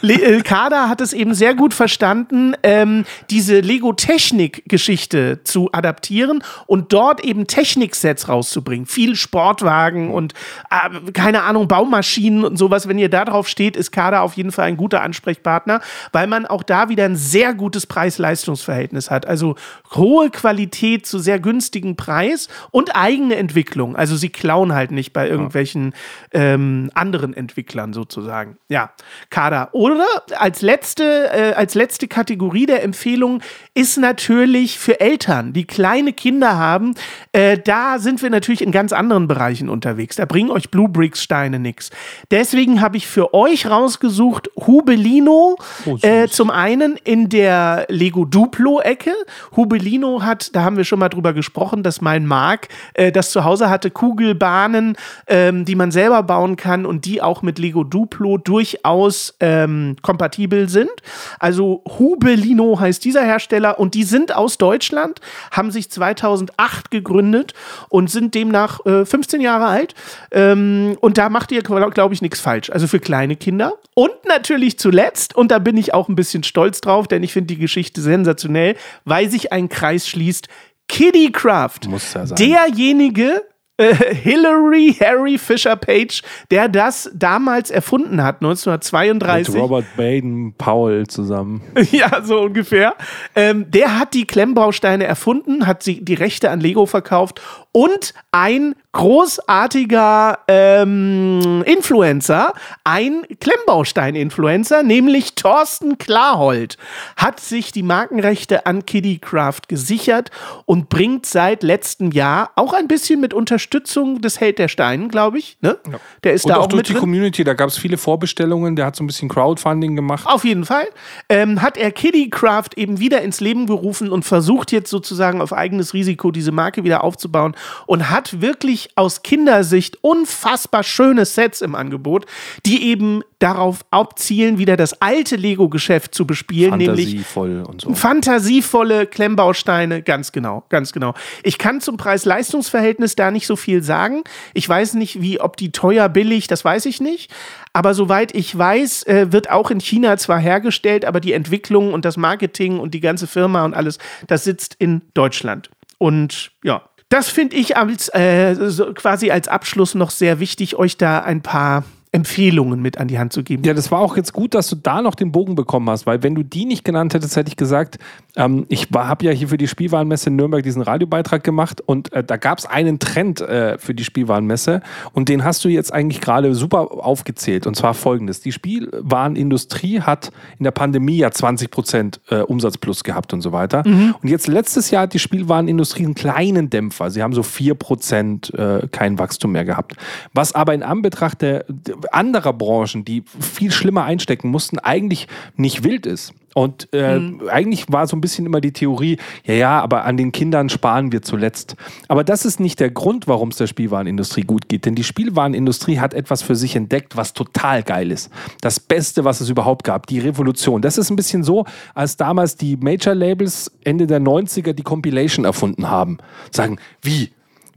Le äh, Kader hat es eben sehr gut verstanden, ähm, diese Lego-Technik-Geschichte zu adaptieren und dort eben Techniksets rauszubringen. Viel Sportwagen und äh, keine Ahnung, Baumaschinen und sowas. Wenn ihr da drauf steht, ist Kader auf jeden Fall ein guter Ansprechpartner, weil man auch da wieder ein sehr gutes Preis-Leistungs-Verhältnis hat. Also hohe Qualität zu sehr günstigen Preis und eigene Entwicklung. Also sie klauen halt nicht bei irgendwelchen ähm, anderen Entwicklern sozusagen. Ja, Kader. Oder als letzte, äh, als letzte Kategorie der Empfehlung ist natürlich für Eltern, die kleine Kinder haben. Äh, da sind wir natürlich in ganz anderen Bereichen unterwegs. Da bringen euch Blue Bricks Steine nichts. Deswegen habe ich für euch rausgesucht Hubelino. Oh, äh, zum einen in der Lego Duplo-Ecke. Hubelino hat, da haben wir schon mal drüber gesprochen, dass mein Mark äh, das zu Hause hatte, Kugelbahnen, ähm, die man selber bauen kann und die auch mit Lego Duplo durchaus ähm, kompatibel sind. Also Hubelino heißt dieser Hersteller und die sind aus Deutschland, haben sich 2008 gegründet und sind demnach äh, 15 Jahre alt. Ähm, und da macht ihr, glaube ich, nichts falsch. Also für kleine Kinder. Und natürlich zuletzt, und da bin ich auch ein bisschen stolz drauf, denn ich finde die Geschichte sensationell, weil sich ein Kreis schließt. Kiddycraft. Muss ja sein. Derjenige, äh, (laughs) Hillary Harry Fisher Page, der das damals erfunden hat, Mit 1932. Robert Baden Powell zusammen. (laughs) Ja, so ungefähr. Ähm, der hat die Klemmbausteine erfunden, hat sie die Rechte an Lego verkauft und ein großartiger ähm, Influencer, ein Klemmbaustein-Influencer, nämlich Thorsten Klarhold, hat sich die Markenrechte an Kiddycraft gesichert und bringt seit letztem Jahr auch ein bisschen mit Unterstützung des Held der Steinen, glaube ich. Ne? Der ist Und da auch auch durch mit die drin. Community, da gab es viele Vorbestellungen, der hat so ein bisschen Crowdfunding gemacht. Auf jeden Fall. Ähm, hat er Kiddycraft eben wieder ins Leben gerufen und versucht jetzt sozusagen auf eigenes Risiko diese Marke wieder aufzubauen und hat wirklich aus Kindersicht unfassbar schöne Sets im Angebot, die eben darauf abzielen, wieder das alte Lego-Geschäft zu bespielen, nämlich Fantasievoll und so. fantasievolle Klemmbausteine, ganz genau, ganz genau. Ich kann zum Preis-Leistungs-Verhältnis da nicht so viel sagen. Ich weiß nicht, wie, ob die teuer, billig, das weiß ich nicht. Aber soweit ich weiß, äh, wird auch in China zwar hergestellt, aber die Entwicklung und das Marketing und die ganze Firma und alles, das sitzt in Deutschland. Und ja, das finde ich als, äh, quasi als Abschluss noch sehr wichtig, euch da ein paar Empfehlungen mit an die Hand zu geben. Ja, das war auch jetzt gut, dass du da noch den Bogen bekommen hast, weil wenn du die nicht genannt hättest, hätte ich gesagt, ähm, ich habe ja hier für die Spielwarenmesse in Nürnberg diesen Radiobeitrag gemacht und äh, da gab es einen Trend äh, für die Spielwarenmesse und den hast du jetzt eigentlich gerade super aufgezählt und zwar folgendes. Die Spielwarenindustrie hat in der Pandemie ja 20 Prozent äh, Umsatzplus gehabt und so weiter und jetzt letztes Jahr hat die Spielwarenindustrie einen kleinen Dämpfer. Sie haben so 4 Prozent äh, kein Wachstum mehr gehabt. Was aber in Anbetracht der, der anderer Branchen, die viel schlimmer einstecken mussten, eigentlich nicht wild ist. Und äh, eigentlich war so ein bisschen immer die Theorie, ja, ja, aber an den Kindern sparen wir zuletzt. Aber das ist nicht der Grund, warum es der Spielwarenindustrie gut geht. Denn die Spielwarenindustrie hat etwas für sich entdeckt, was total geil ist. Das Beste, was es überhaupt gab, die Revolution. Das ist ein bisschen so, als damals die Major-Labels Ende der 90er die Compilation erfunden haben. Sagen, wie?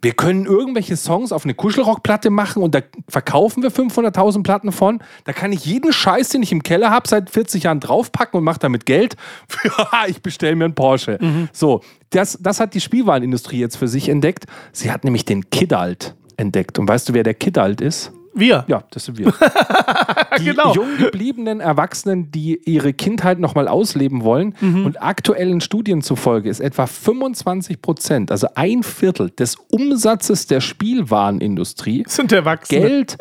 Wir können irgendwelche Songs auf eine Kuschelrockplatte machen und da verkaufen wir 500.000 Platten von. Da kann ich jeden Scheiß, den ich im Keller habe, seit 40 Jahren draufpacken und mache damit Geld. (laughs) ich bestelle mir einen Porsche. So, das, das hat die Spielwarenindustrie jetzt für sich entdeckt. Sie hat nämlich den Kidalt entdeckt. Und weißt du, wer der Kidalt ist? Wir. Ja, das sind wir. (laughs) Die Genau. jung gebliebenen Erwachsenen, die ihre Kindheit nochmal ausleben wollen. Mhm. Und aktuellen Studien zufolge ist etwa 25 Prozent, also ein Viertel des Umsatzes der Spielwarenindustrie, Sind Erwachsene. Geld,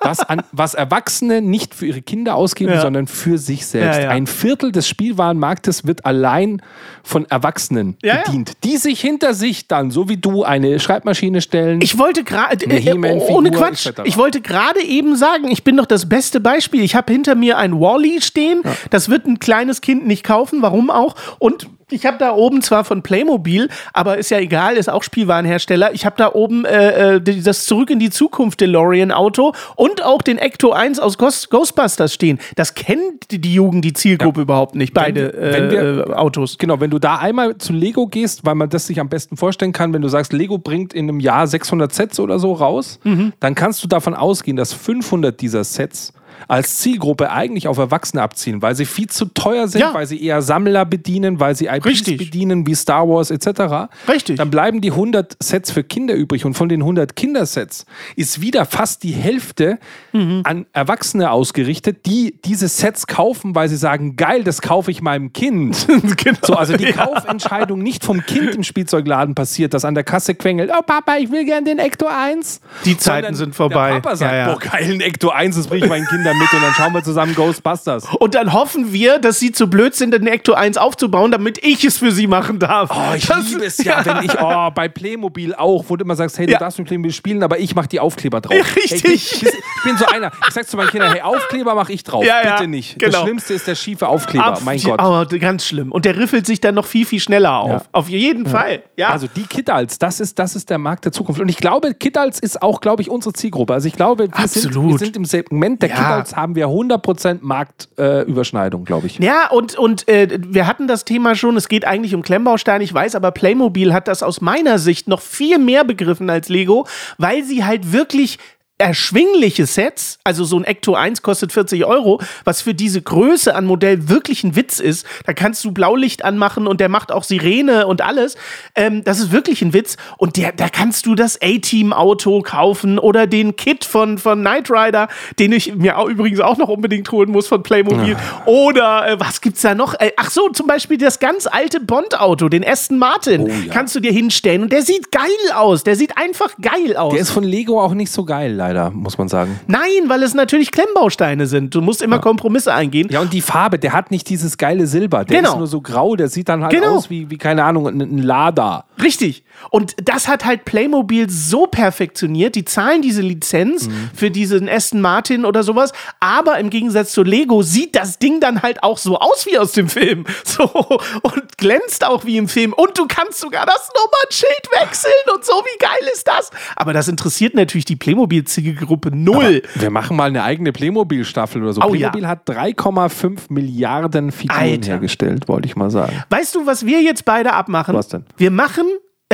was, an, was Erwachsene nicht für ihre Kinder ausgeben, Ja. sondern für sich selbst. Ja, ja. Ein Viertel des Spielwarenmarktes wird allein von Erwachsenen bedient, die sich hinter sich dann, so wie du, eine Schreibmaschine stellen. Ich wollte gerade, äh, ohne Quatsch, etc. ich wollte gerade eben sagen, ich bin doch das beste Beispiel. Ich habe hinter mir ein Wally stehen, das wird ein kleines Kind nicht kaufen, warum auch? Und ich habe da oben zwar von Playmobil, aber ist ja egal, ist auch Spielwarenhersteller. Ich habe da oben äh, äh, das Zurück in die Zukunft DeLorean Auto und auch den Ecto 1 aus Ghost Ghostbusters stehen. Das kennt die, Jugend, die Zielgruppe überhaupt nicht, beide wir- wenn wir- äh, äh, Autos. Genau, wenn du da einmal zu Lego gehst, weil man das sich am besten vorstellen kann, wenn du sagst, Lego bringt in einem Jahr 600 Sets oder so raus, Mhm. dann kannst du davon ausgehen, dass 500 dieser Sets als Zielgruppe eigentlich auf Erwachsene abzielen, weil sie viel zu teuer sind, Ja. weil sie eher Sammler bedienen, weil sie IPs Richtig. bedienen wie Star Wars etc. Richtig. Dann bleiben die 100 Sets für Kinder übrig und von den 100 Kindersets ist wieder fast die Hälfte Mhm. an Erwachsene ausgerichtet, die diese Sets kaufen, weil sie sagen, geil, das kaufe ich meinem Kind. genau. (laughs) So, also die Kaufentscheidung nicht vom Kind im Spielzeugladen passiert, das an der Kasse quengelt, oh Papa, ich will gern den Ecto 1. Die Zeiten sind vorbei. Der Papa sagt, Ja, ja. boah, geil, ein Ecto 1, das bringe ich meinen Kindern mit und dann schauen wir zusammen Ghostbusters. Und dann hoffen wir, dass sie zu blöd sind, den Ecto 1 aufzubauen, damit ich es für sie machen darf. Oh, ich Das- liebe es (laughs) ja, wenn ich, oh, bei Playmobil auch, wo du immer sagst, hey, du Ja. darfst mit Playmobil spielen, aber ich mach die Aufkleber drauf. Ja, richtig. Hey, ich, bin, ich bin so einer. Ich sag zu meinen Kindern, hey, Aufkleber mach ich drauf. Ja, ja, Bitte nicht. genau. Das Schlimmste ist der schiefe Aufkleber. Ab- mein Gott. Oh, ganz schlimm. Und der riffelt sich dann noch viel, viel schneller auf. Auf jeden Fall. Ja. Also die Kittals, das ist, das ist der Markt der Zukunft. Und ich glaube, Kittals ist auch, glaube ich, unsere Zielgruppe. Also ich glaube, wir, sind, Absolut. wir sind im Segment der Ja. Kittals, haben wir 100% Marktüberschneidung, äh, glaube ich. Ja, und, und äh, wir hatten das Thema schon, es geht eigentlich um Klemmbausteine, ich weiß, aber Playmobil hat das aus meiner Sicht noch viel mehr begriffen als Lego, weil sie halt wirklich erschwingliche Sets, also so ein Ecto 1 kostet 40 Euro, was für diese Größe an Modell wirklich ein Witz ist. Da kannst du Blaulicht anmachen und der macht auch Sirene und alles. Ähm, das ist wirklich ein Witz. Und der, da kannst du das A-Team-Auto kaufen oder den Kit von, von Knight Rider, den ich mir auch, übrigens auch noch unbedingt holen muss von Playmobil. Oder äh, was gibt's da noch? Äh, ach so, zum Beispiel das ganz alte Bond-Auto, den Aston Martin, Oh ja. kannst du dir hinstellen. Und der sieht geil aus. Der sieht einfach geil aus. Der ist von Lego auch nicht so geil, leider, muss man sagen. Nein, weil es natürlich Klemmbausteine sind. Du musst immer Kompromisse eingehen. Ja, und die Farbe, der hat nicht dieses geile Silber. Der Genau. ist nur so grau, der sieht dann halt Genau. aus wie, wie, keine Ahnung, ein, Lada. Richtig. Und das hat halt Playmobil so perfektioniert. Die zahlen diese Lizenz Mhm. für diesen Aston Martin oder sowas. Aber im Gegensatz zu Lego sieht das Ding dann halt auch so aus wie aus dem Film. (laughs) So. Und glänzt auch wie im Film. Und du kannst sogar das Nummernschild wechseln und so. Wie geil ist das? Aber das interessiert natürlich die Playmobil-Zielgruppe null. Wir machen mal eine eigene Playmobil-Staffel oder so. Oh, Playmobil ja. hat 3,5 Milliarden Figuren Alter. hergestellt, wollte ich mal sagen. Weißt du, was wir jetzt beide abmachen? Was denn? Wir machen,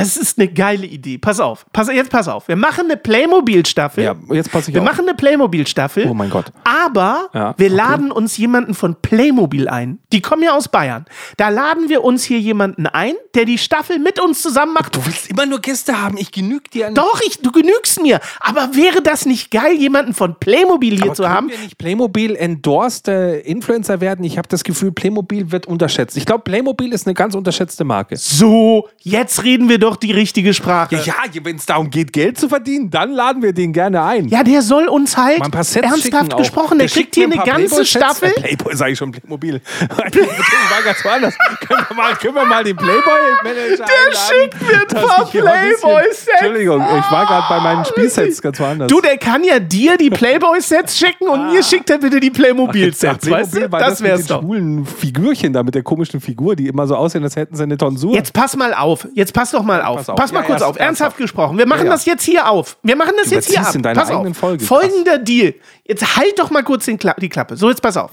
es ist eine geile Idee. Pass auf, pass, jetzt pass auf. Wir machen eine Playmobil-Staffel. Ja, jetzt passe ich Wir auf. machen eine Playmobil-Staffel. Oh mein Gott. Aber Ja, wir okay. laden uns jemanden von Playmobil ein. Die kommen ja aus Bayern. Da laden wir uns hier jemanden ein, der die Staffel mit uns zusammen macht. Du willst immer nur Gäste haben. Ich genüge dir. Doch, ich, du genügst mir. Aber wäre das nicht geil, jemanden von Playmobil hier Aber zu haben? wir nicht Playmobil endorsed äh, Influencer werden? Ich habe das Gefühl, Playmobil wird unterschätzt. Ich glaube, Playmobil ist eine ganz unterschätzte Marke. So, jetzt reden wir doch die richtige Sprache. Ja, ja wenn es darum geht, Geld zu verdienen, dann laden wir den gerne ein. Ja, der soll uns halt ernsthaft gesprochen. Der, schickt kriegt hier eine ein paar ganze Playboy-Sets. Staffel. Äh, Playboy sage ich schon, Playmobil. (laughs) ich war ganz woanders. können, wir mal, können wir mal den Playboy-Manager Der schickt mir ein paar Playboy-Sets. Entschuldigung, ich war gerade bei meinen Spielsets ganz woanders. Du, der kann ja dir die Playboy-Sets schicken und mir schickt er bitte die Playmobil-Sets. Weißt du? Das das, wär's mit den doch. schwulen Figürchen da, mit der komischen Figur, die immer so aussehen, als hätten sie eine Tonsur. Jetzt pass mal auf. Jetzt pass doch mal auf. pass auf. Pass mal Ja, kurz erst- auf. Ernsthaft ernsthaft. gesprochen. Wir machen Ja, ja. das jetzt hier auf. Wir machen das Du jetzt hier ab. in deiner pass auf. eigenen Folge. Folgender Deal. Jetzt halt doch mal kurz Kla die Klappe. So, jetzt pass auf.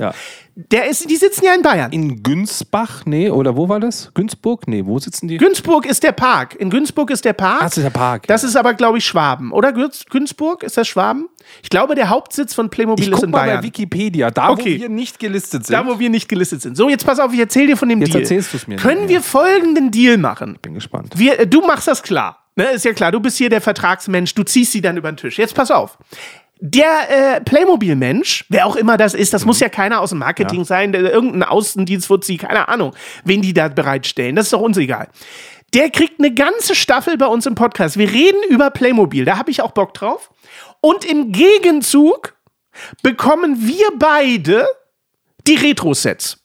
Ja. Der ist, die sitzen ja in Bayern. In Günzbach, nee, oder wo war das? Günzburg? Nee, wo sitzen die? Günzburg ist der Park. In Günzburg ist der Park. Das ist der Park. Das ist aber, glaube ich, Schwaben. Oder Günz Günzburg? Ist das Schwaben? Ich glaube, der Hauptsitz von Playmobil ich ist guck in mal Bayern. bei Wikipedia, da Okay. wo wir nicht gelistet sind. Da, wo wir nicht gelistet sind. So, jetzt pass auf, ich erzähle dir von dem Jetzt Deal. erzählst du's mir. Können Ja. wir folgenden Deal machen? bin gespannt. Wir, äh, du machst das klar. Ne, ist ja klar, du bist hier der Vertragsmensch, du ziehst sie dann über den Tisch. Jetzt pass auf. Der äh, Playmobil-Mensch, wer auch immer das ist, das muss ja keiner aus dem Marketing sein, der, irgendein Außendienstfuzzi, keine Ahnung, wen die da bereitstellen. Das ist doch uns egal. Der kriegt eine ganze Staffel bei uns im Podcast. Wir reden über Playmobil, da habe ich auch Bock drauf. Und im Gegenzug bekommen wir beide die Retro-Sets.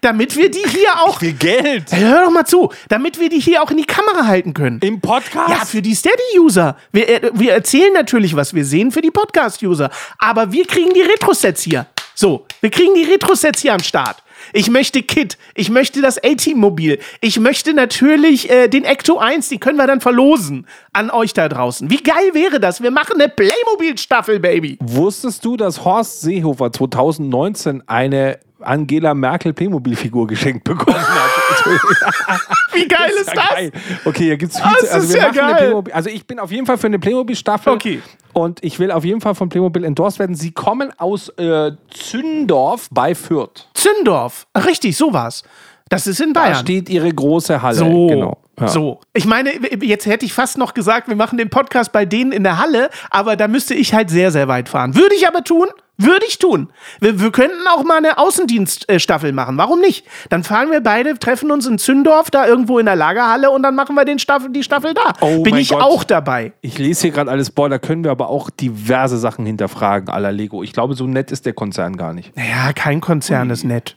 Damit wir die hier auch. Viel Geld. Hör doch mal zu, damit wir die hier auch in die Kamera halten können. Im Podcast? Ja, für die Steady-User. Wir, äh, wir erzählen natürlich, was wir sehen für die Podcast-User. Aber wir kriegen die Retro-Sets hier. So, wir kriegen die Retro-Sets hier am Start. Ich möchte Kit, ich möchte das A-Team-Mobil, ich möchte natürlich äh, den Ecto 1, die können wir dann verlosen an euch da draußen. Wie geil wäre das? Wir machen eine Playmobil-Staffel, Baby. Wusstest du, dass Horst Seehofer 2019 eine Angela Merkel Playmobil-Figur geschenkt bekommen hat? (laughs) (laughs) Wie geil ist ja das? geil. Okay, hier gibt's viel Das zu, also ist ja also ich bin auf jeden Fall für eine Playmobil-Staffel. Okay. Und ich will auf jeden Fall von Playmobil endorsed werden. Sie kommen aus äh, Zündorf bei Fürth. Zündorf. Richtig, so war's. Das ist in Da Bayern. steht ihre große Halle. So, Genau. Ja. so. Ich meine, jetzt hätte ich fast noch gesagt, wir machen den Podcast bei denen in der Halle, aber da müsste ich halt sehr, sehr weit fahren. Würde ich aber tun. Würde ich tun. Wir, wir könnten auch mal eine Außendienststaffel machen. Warum nicht? Dann fahren wir beide, treffen uns in Zündorf, da irgendwo in der Lagerhalle und dann machen wir den Staffel, die Staffel da. Oh Bin ich Gott. auch dabei. Ich lese hier gerade alles, boah, da können wir aber auch diverse Sachen hinterfragen, aller Lego. Ich glaube, so nett ist der Konzern gar nicht. Naja, kein Konzern ist nett.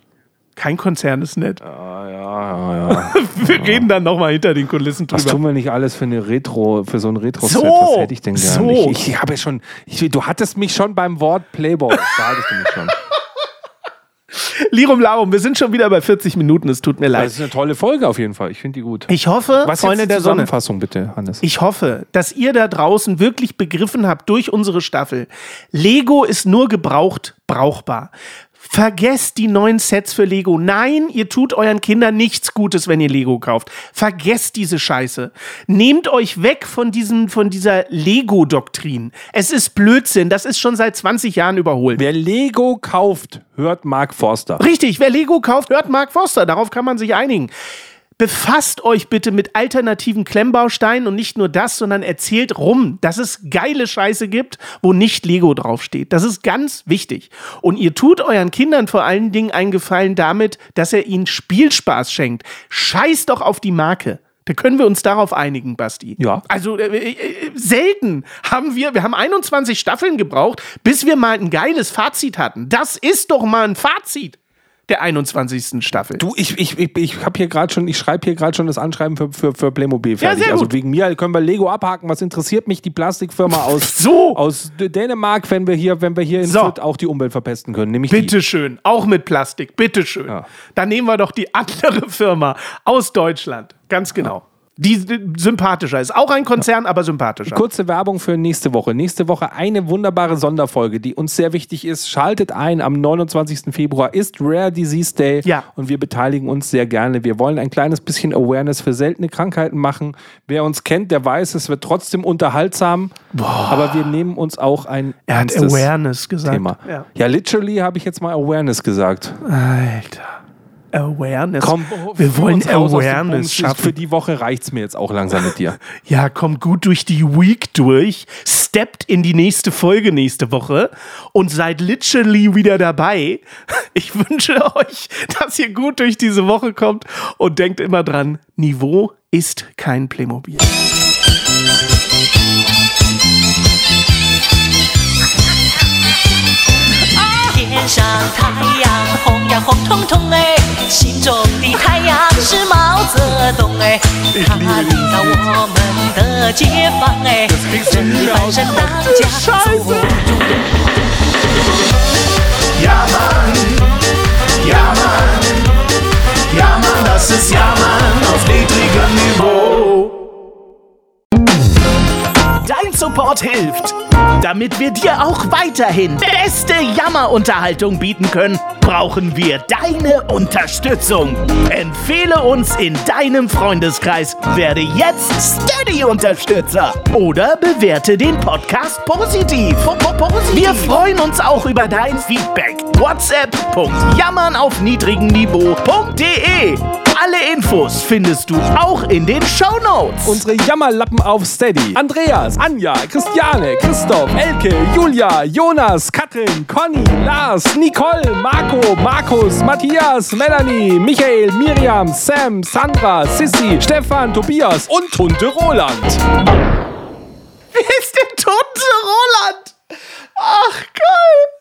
Kein Konzern ist nett. Ja, ja, ja. (laughs) Wir reden dann nochmal hinter den Kulissen Was drüber. tun wir nicht alles für eine Retro, für so ein Retro-Set? So, Was hätte ich denn gerne? so. Ich, ich habe ja schon, ich, du hattest mich schon beim Wort Playboy. Da hattest du mich schon. (laughs) Lirum Larum, wir sind schon wieder bei 40 Minuten, es tut mir leid. Das ist eine tolle Folge auf jeden Fall. Ich finde die gut. Ich hoffe, Was Freunde der Sonne, Zusammenfassung bitte, Hannes? ich hoffe, dass ihr da draußen wirklich begriffen habt durch unsere Staffel, Lego ist nur gebraucht brauchbar. Vergesst die neuen Sets für Lego. Nein, ihr tut euren Kindern nichts Gutes, wenn ihr Lego kauft. Vergesst diese Scheiße. Nehmt euch weg von diesem, von dieser Lego-Doktrin. Es ist Blödsinn. Das ist schon seit 20 Jahren überholt. Wer Lego kauft, hört Mark Forster. Richtig, wer Lego kauft, hört Mark Forster. Darauf kann man sich einigen. Befasst euch bitte mit alternativen Klemmbausteinen und nicht nur das, sondern erzählt rum, dass es geile Scheiße gibt, wo nicht Lego draufsteht. Das ist ganz wichtig. Und ihr tut euren Kindern vor allen Dingen einen Gefallen damit, dass er ihnen Spielspaß schenkt. Scheiß doch auf die Marke. Da können wir uns darauf einigen, Basti. Ja. Also äh, äh, selten haben wir, wir haben 21 Staffeln gebraucht, bis wir mal ein geiles Fazit hatten. Das ist doch mal ein Fazit der 21. Staffel. Du, ich, ich, ich, ich habe hier gerade schon, ich schreibe hier gerade schon das Anschreiben für, für, für Playmobil fertig. sehr also gut. wegen mir können wir Lego abhaken. Was interessiert mich die Plastikfirma (laughs) aus, So. aus Dänemark, wenn wir hier, wenn wir hier in So. Fürth auch die Umwelt verpesten können? Nämlich. Bitteschön, auch mit Plastik, bitteschön. Ja. Dann nehmen wir doch die (laughs) andere Firma aus Deutschland. Ganz genau. Die sympathischer ist. Auch ein Konzern, aber sympathischer. Kurze Werbung für nächste Woche. Nächste Woche eine wunderbare Sonderfolge, die uns sehr wichtig ist. Schaltet ein, am 29. Februar ist Rare Disease Day Ja. und wir beteiligen uns sehr gerne. Wir wollen ein kleines bisschen Awareness für seltene Krankheiten machen. Wer uns kennt, der weiß, es wird trotzdem unterhaltsam, aber wir nehmen uns auch ein er hat Awareness gesagt. Thema. Ja. Ja, literally habe ich jetzt mal Awareness gesagt. Alter. Awareness. Komm, wir wollen Awareness schaffen. Für die Woche reicht es mir jetzt auch langsam mit dir. (laughs) Ja, kommt gut durch die Week durch, steppt in die nächste Folge nächste Woche und seid literally wieder dabei. (laughs) Ich wünsche euch, dass ihr gut durch diese Woche kommt und denkt immer dran, Niveau ist kein Playmobil. 他领导我们的解放哎，人民翻身当家做主。 Ja Mann, ja Mann, ja Mann, das ist Ja Mann auf niedrigem Niveau. Dein Support hilft. Damit wir dir auch weiterhin beste Jammerunterhaltung bieten können, brauchen wir deine Unterstützung. Empfehle uns in deinem Freundeskreis, werde jetzt Steady-Unterstützer oder bewerte den Podcast positiv. Wir freuen uns auch über dein Feedback. WhatsApp.jammern auf niedrigem Niveau.de Alle Infos findest du auch in den Shownotes. Unsere Jammerlappen auf Steady. Andreas, Anja, Christiane, Christoph, Elke, Julia, Jonas, Katrin, Conny, Lars, Nicole, Marco, Markus, Matthias, Melanie, Michael, Miriam, Sam, Sandra, Sissy, Stefan, Tobias und Tunte Roland. Wer ist der tote Roland? Ach, geil.